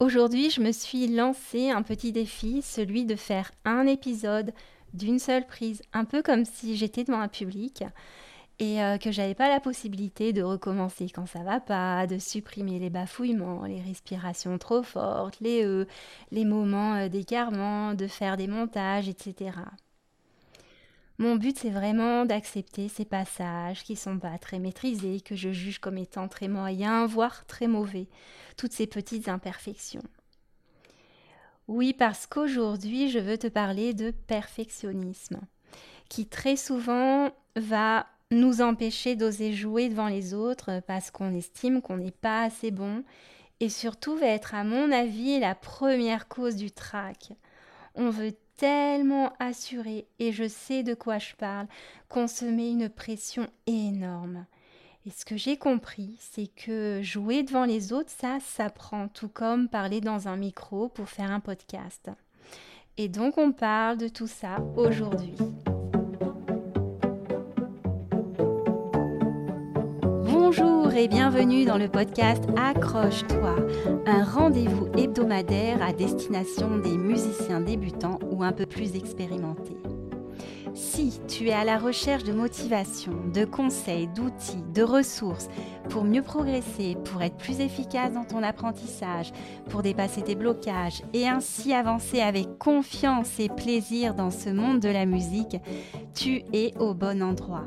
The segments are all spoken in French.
Aujourd'hui, je me suis lancé un petit défi, celui de faire un épisode d'une seule prise, un peu comme si j'étais devant un public et euh, que j'avais pas la possibilité de recommencer quand ça va pas, de supprimer les bafouillements, les respirations trop fortes, les e, les moments euh, d'écartement, de faire des montages, etc. Mon but, c'est vraiment d'accepter ces passages qui sont pas très maîtrisés, que je juge comme étant très moyens, voire très mauvais, toutes ces petites imperfections. Oui, parce qu'aujourd'hui, je veux te parler de perfectionnisme, qui très souvent va nous empêcher d'oser jouer devant les autres parce qu'on estime qu'on n'est pas assez bon, et surtout va être, à mon avis, la première cause du trac. On veut tellement assuré, et je sais de quoi je parle, qu'on se met une pression énorme. Et ce que j'ai compris, c'est que jouer devant les autres, ça s'apprend, tout comme parler dans un micro pour faire un podcast. Et donc on parle de tout ça aujourd'hui. Bonjour et bienvenue dans le podcast Accroche-toi, un rendez-vous hebdomadaire à destination des musiciens débutants ou un peu plus expérimentés. Si tu es à la recherche de motivation, de conseils, d'outils, de ressources pour mieux progresser, pour être plus efficace dans ton apprentissage, pour dépasser tes blocages et ainsi avancer avec confiance et plaisir dans ce monde de la musique, tu es au bon endroit.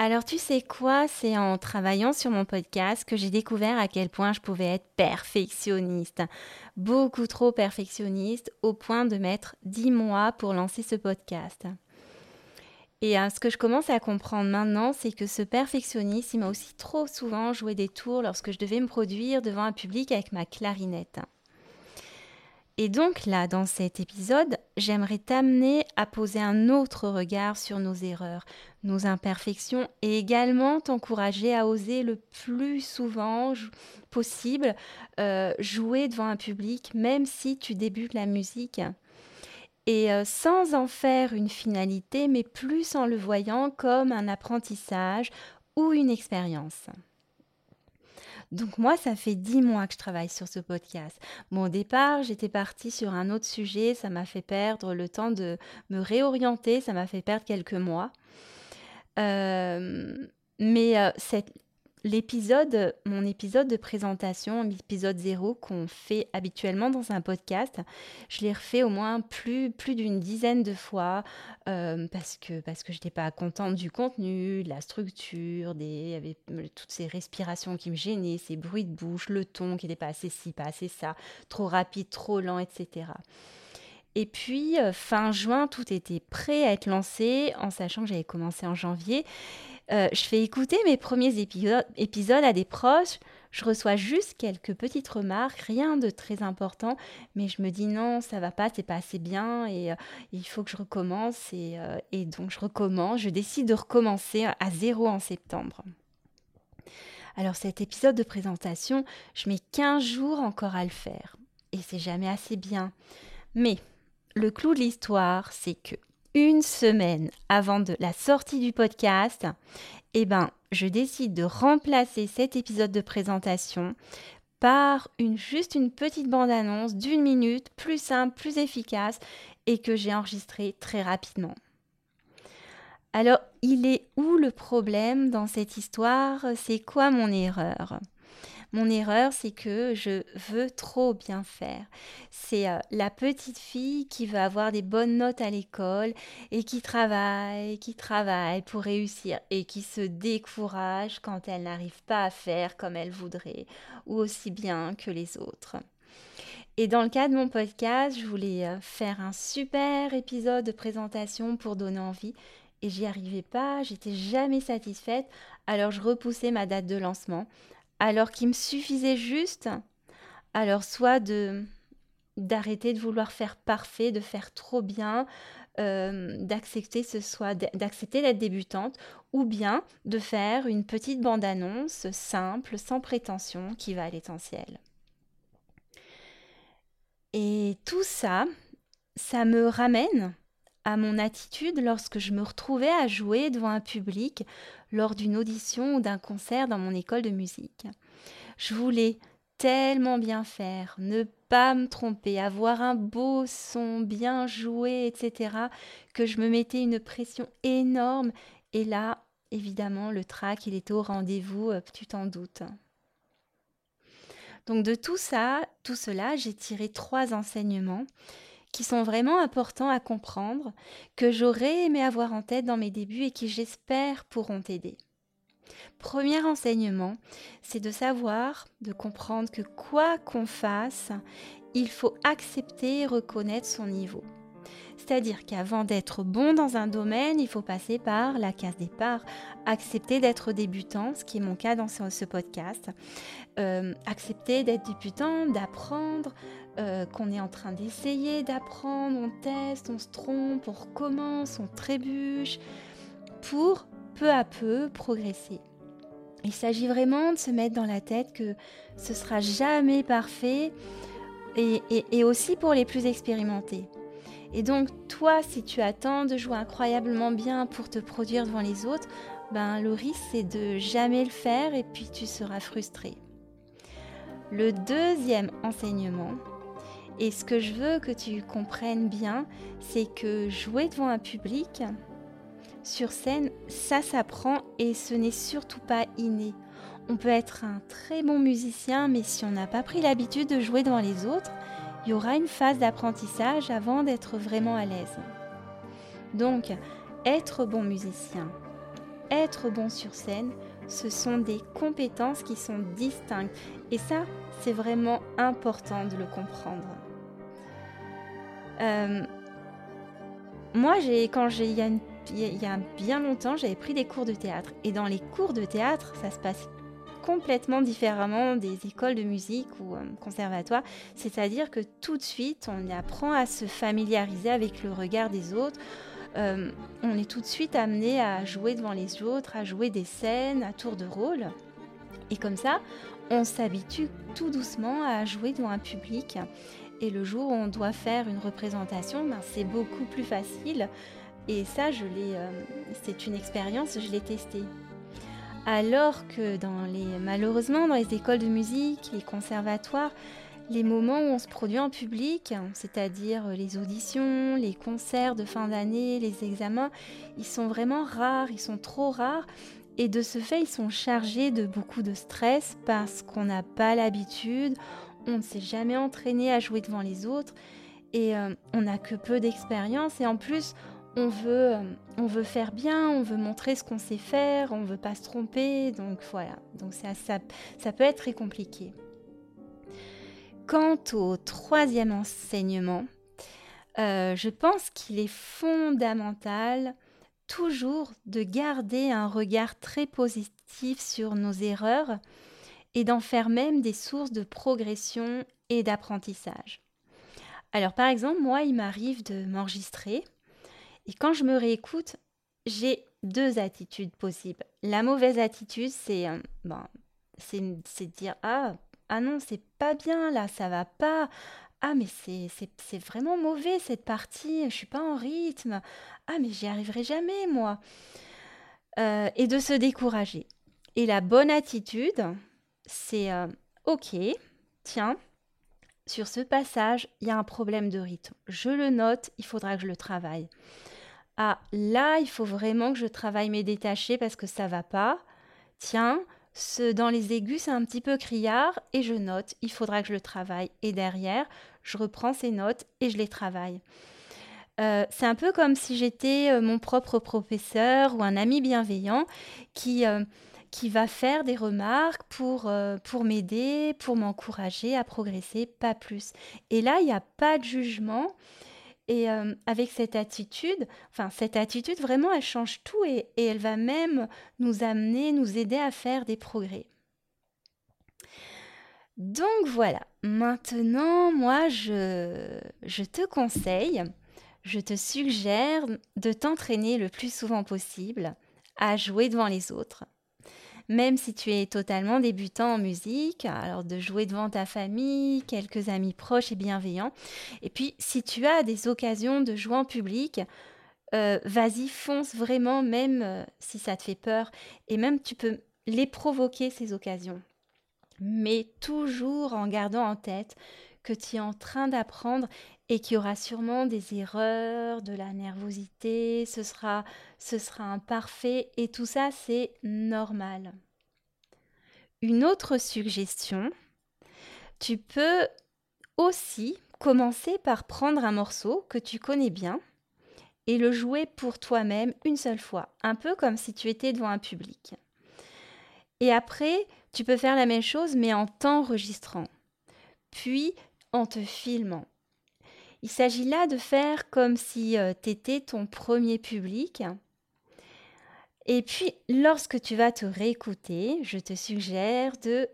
Alors tu sais quoi, c'est en travaillant sur mon podcast que j'ai découvert à quel point je pouvais être perfectionniste. Beaucoup trop perfectionniste au point de mettre 10 mois pour lancer ce podcast. Et euh, ce que je commence à comprendre maintenant, c'est que ce perfectionniste, il m'a aussi trop souvent joué des tours lorsque je devais me produire devant un public avec ma clarinette. Et donc là, dans cet épisode, j'aimerais t'amener à poser un autre regard sur nos erreurs, nos imperfections et également t'encourager à oser le plus souvent possible euh, jouer devant un public, même si tu débutes la musique. Et euh, sans en faire une finalité, mais plus en le voyant comme un apprentissage ou une expérience. Donc moi, ça fait dix mois que je travaille sur ce podcast. Bon, au départ, j'étais partie sur un autre sujet, ça m'a fait perdre le temps de me réorienter, ça m'a fait perdre quelques mois. Euh, mais euh, cette, l'épisode, mon épisode de présentation, l'épisode zéro qu'on fait habituellement dans un podcast, je l'ai refait au moins plus, plus d'une dizaine de fois euh, parce que, parce que je n'étais pas contente du contenu, de la structure, des, avait toutes ces respirations qui me gênaient, ces bruits de bouche, le ton qui n'était pas assez ci, pas assez ça, trop rapide, trop lent, etc. Et puis, euh, fin juin, tout était prêt à être lancé, en sachant que j'avais commencé en janvier. Euh, je fais écouter mes premiers épisodes à des proches. Je reçois juste quelques petites remarques, rien de très important, mais je me dis non, ça va pas, c'est pas assez bien et euh, il faut que je recommence. Et, euh, et, donc je recommence, je décide de recommencer à zéro en septembre. Alors cet épisode de présentation, je mets 15 jours encore à le faire et c'est jamais assez bien. Mais le clou de l'histoire, c'est que une semaine avant de la sortie du podcast, eh ben, je décide de remplacer cet épisode de présentation par juste une petite bande-annonce d'une minute, plus simple, plus efficace, et que j'ai enregistrée très rapidement. Alors, il est où le problème dans cette histoire? C'est quoi mon erreur? Mon erreur, c'est que je veux trop bien faire. C'est euh, la petite fille qui veut avoir des bonnes notes à l'école et qui travaille, qui travaille pour réussir et qui se décourage quand elle n'arrive pas à faire comme elle voudrait ou aussi bien que les autres. Et dans le cas de mon podcast, je voulais euh, faire un super épisode de présentation pour donner envie et j'y arrivais pas, j'étais jamais satisfaite, alors je repoussais ma date de lancement alors qu'il me suffisait juste, alors soit d'arrêter de vouloir faire parfait, de faire trop bien, euh, d'accepter ce soit d'accepter d'être débutante ou bien de faire une petite bande-annonce simple, sans prétention, qui va à l'essentiel. Et tout ça, ça me ramène à mon attitude lorsque je me retrouvais à jouer devant un public lors d'une audition ou d'un concert dans mon école de musique. Je voulais tellement bien faire, ne pas me tromper, avoir un beau son, bien joué, etc., que je me mettais une pression énorme. Et là, évidemment, le trac, il était au rendez-vous, euh, tu t'en doutes. Donc de tout ça, tout cela, j'ai tiré trois enseignements qui sont vraiment importants à comprendre, que j'aurais aimé avoir en tête dans mes débuts et qui j'espère pourront t'aider. Premier enseignement, c'est de savoir, de comprendre que quoi qu'on fasse, il faut accepter et reconnaître son niveau. C'est-à-dire qu'avant d'être bon dans un domaine, il faut passer par la case départ, accepter d'être débutant, ce qui est mon cas dans ce, podcast, euh, accepter d'être débutant, d'apprendre, euh, qu'on est en train d'essayer d'apprendre, on teste, on se trompe, on recommence, on trébuche, pour peu à peu progresser. Il s'agit vraiment de se mettre dans la tête que ce sera jamais parfait et, aussi pour les plus expérimentés. Et donc toi, si tu attends de jouer incroyablement bien pour te produire devant les autres, ben le risque c'est de jamais le faire et puis tu seras frustré. Le deuxième enseignement, et ce que je veux que tu comprennes bien, c'est que jouer devant un public, sur scène, ça s'apprend et ce n'est surtout pas inné. On peut être un très bon musicien, mais si on n'a pas pris l'habitude de jouer devant les autres, il y aura une phase d'apprentissage avant d'être vraiment à l'aise. Donc, être bon musicien, être bon sur scène, ce sont des compétences qui sont distinctes. Et ça, c'est vraiment important de le comprendre. Euh, moi, quand j'ai, a une il y a bien longtemps, j'avais pris des cours de théâtre. Et dans les cours de théâtre, ça se passe complètement différemment des écoles de musique ou euh, conservatoires. C'est-à-dire que tout de suite, on apprend à se familiariser avec le regard des autres. Euh, on est tout de suite amené à jouer devant les autres, à jouer des scènes à tour de rôle. Et comme ça, on s'habitue tout doucement à jouer devant un public. Et le jour où on doit faire une représentation, ben, c'est beaucoup plus facile et ça, je euh, c'est une expérience, je l'ai testée. Alors que dans les, malheureusement, dans les écoles de musique, les conservatoires, les moments où on se produit en public, c'est-à-dire les auditions, les concerts de fin d'année, les examens, ils sont vraiment rares, ils sont trop rares. Et de ce fait, ils sont chargés de beaucoup de stress parce qu'on n'a pas l'habitude, on ne s'est jamais entraîné à jouer devant les autres et euh, on n'a que peu d'expérience. Et en plus, on veut, euh, on veut faire bien, on veut montrer ce qu'on sait faire, on veut pas se tromper, donc voilà. Donc ça, ça, peut être très compliqué. Quant au troisième enseignement, euh, je pense qu'il est fondamental toujours de garder un regard très positif sur nos erreurs et d'en faire même des sources de progression et d'apprentissage. Alors par exemple, moi, il m'arrive de m'enregistrer et quand je me réécoute, j'ai deux attitudes possibles. La mauvaise attitude, c'est euh, bon, c'est de dire ah ah non c'est pas bien là, ça va pas. Ah mais c'est vraiment mauvais cette partie, je suis pas en rythme. Ah mais j'y arriverai jamais moi. Euh, et de se décourager. Et la bonne attitude, c'est euh, ok, tiens, sur ce passage, il y a un problème de rythme. Je le note, il faudra que je le travaille ah là, il faut vraiment que je travaille mes détachés parce que ça va pas. Tiens, ce, dans les aigus, c'est un petit peu criard et je note, il faudra que je le travaille. Et derrière, je reprends ces notes et je les travaille. Euh, c'est un peu comme si j'étais euh, mon propre professeur ou un ami bienveillant qui, euh, qui va faire des remarques pour, pour m'aider, pour m'encourager à progresser, pas plus. Et là, il n'y a pas de jugement. Et euh, avec cette attitude, enfin cette attitude vraiment, elle change tout et, elle va même nous amener, nous aider à faire des progrès. Donc voilà, maintenant, moi, je, je te conseille, je te suggère de t'entraîner le plus souvent possible à jouer devant les autres. Même si tu es totalement débutant en musique, alors de jouer devant ta famille, quelques amis proches et bienveillants. Et puis, si tu as des occasions de jouer en public, euh, vas-y, fonce vraiment, même euh, si ça te fait peur. Et même, tu peux les provoquer, ces occasions. Mais toujours en gardant en tête tu es en train d'apprendre et qu'il y aura sûrement des erreurs, de la nervosité, ce sera, ce sera imparfait et tout ça, c'est normal. Une autre suggestion, tu peux aussi commencer par prendre un morceau que tu connais bien et le jouer pour toi-même une seule fois, un peu comme si tu étais devant un public. Et après, tu peux faire la même chose mais en t'enregistrant, puis en te filmant. Il s'agit là de faire comme si euh, tu étais ton premier public. Et puis, lorsque tu vas te réécouter, je te suggère de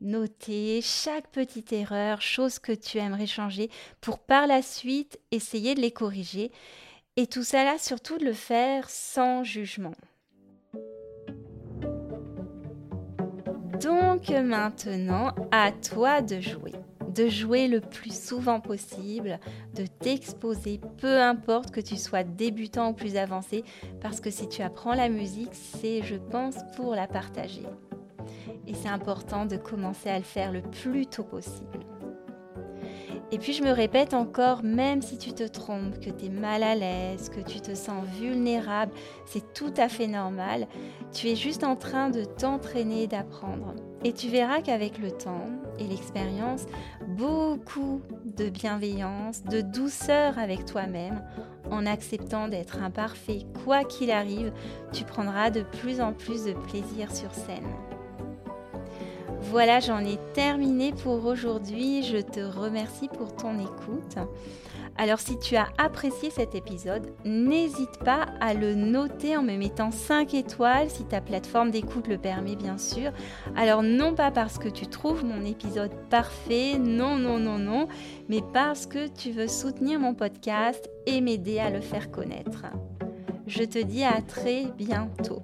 noter chaque petite erreur, chose que tu aimerais changer, pour par la suite essayer de les corriger. Et tout ça là, surtout de le faire sans jugement. Donc maintenant, à toi de jouer de jouer le plus souvent possible, de t'exposer, peu importe que tu sois débutant ou plus avancé, parce que si tu apprends la musique, c'est, je pense, pour la partager. Et c'est important de commencer à le faire le plus tôt possible. Et puis je me répète encore, même si tu te trompes, que tu es mal à l'aise, que tu te sens vulnérable, c'est tout à fait normal. Tu es juste en train de t'entraîner d'apprendre. Et tu verras qu'avec le temps l'expérience, beaucoup de bienveillance, de douceur avec toi-même, en acceptant d'être imparfait, quoi qu'il arrive, tu prendras de plus en plus de plaisir sur scène. Voilà, j'en ai terminé pour aujourd'hui. Je te remercie pour ton écoute. Alors si tu as apprécié cet épisode, n'hésite pas à le noter en me mettant 5 étoiles si ta plateforme d'écoute le permet bien sûr. Alors non pas parce que tu trouves mon épisode parfait, non non non non, mais parce que tu veux soutenir mon podcast et m'aider à le faire connaître. Je te dis à très bientôt.